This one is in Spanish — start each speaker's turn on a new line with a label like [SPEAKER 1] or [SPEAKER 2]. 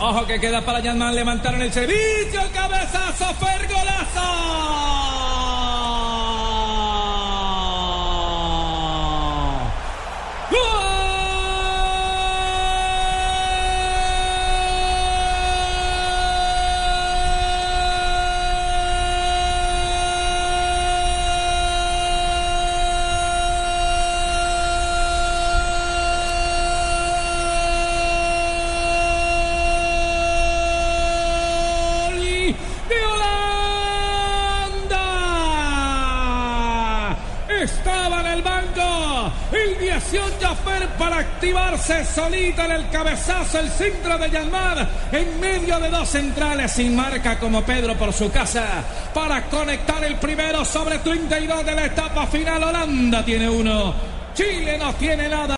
[SPEAKER 1] Ojo que queda para Yanman. Levantaron el servicio. Cabezazo. Fergolazo. de banco el 18 Fer para activarse solita en el cabezazo, el centro de Yanmar en medio de dos centrales sin marca como Pedro por su casa para conectar el primero sobre 32 de la etapa final. Holanda tiene uno, Chile no tiene nada.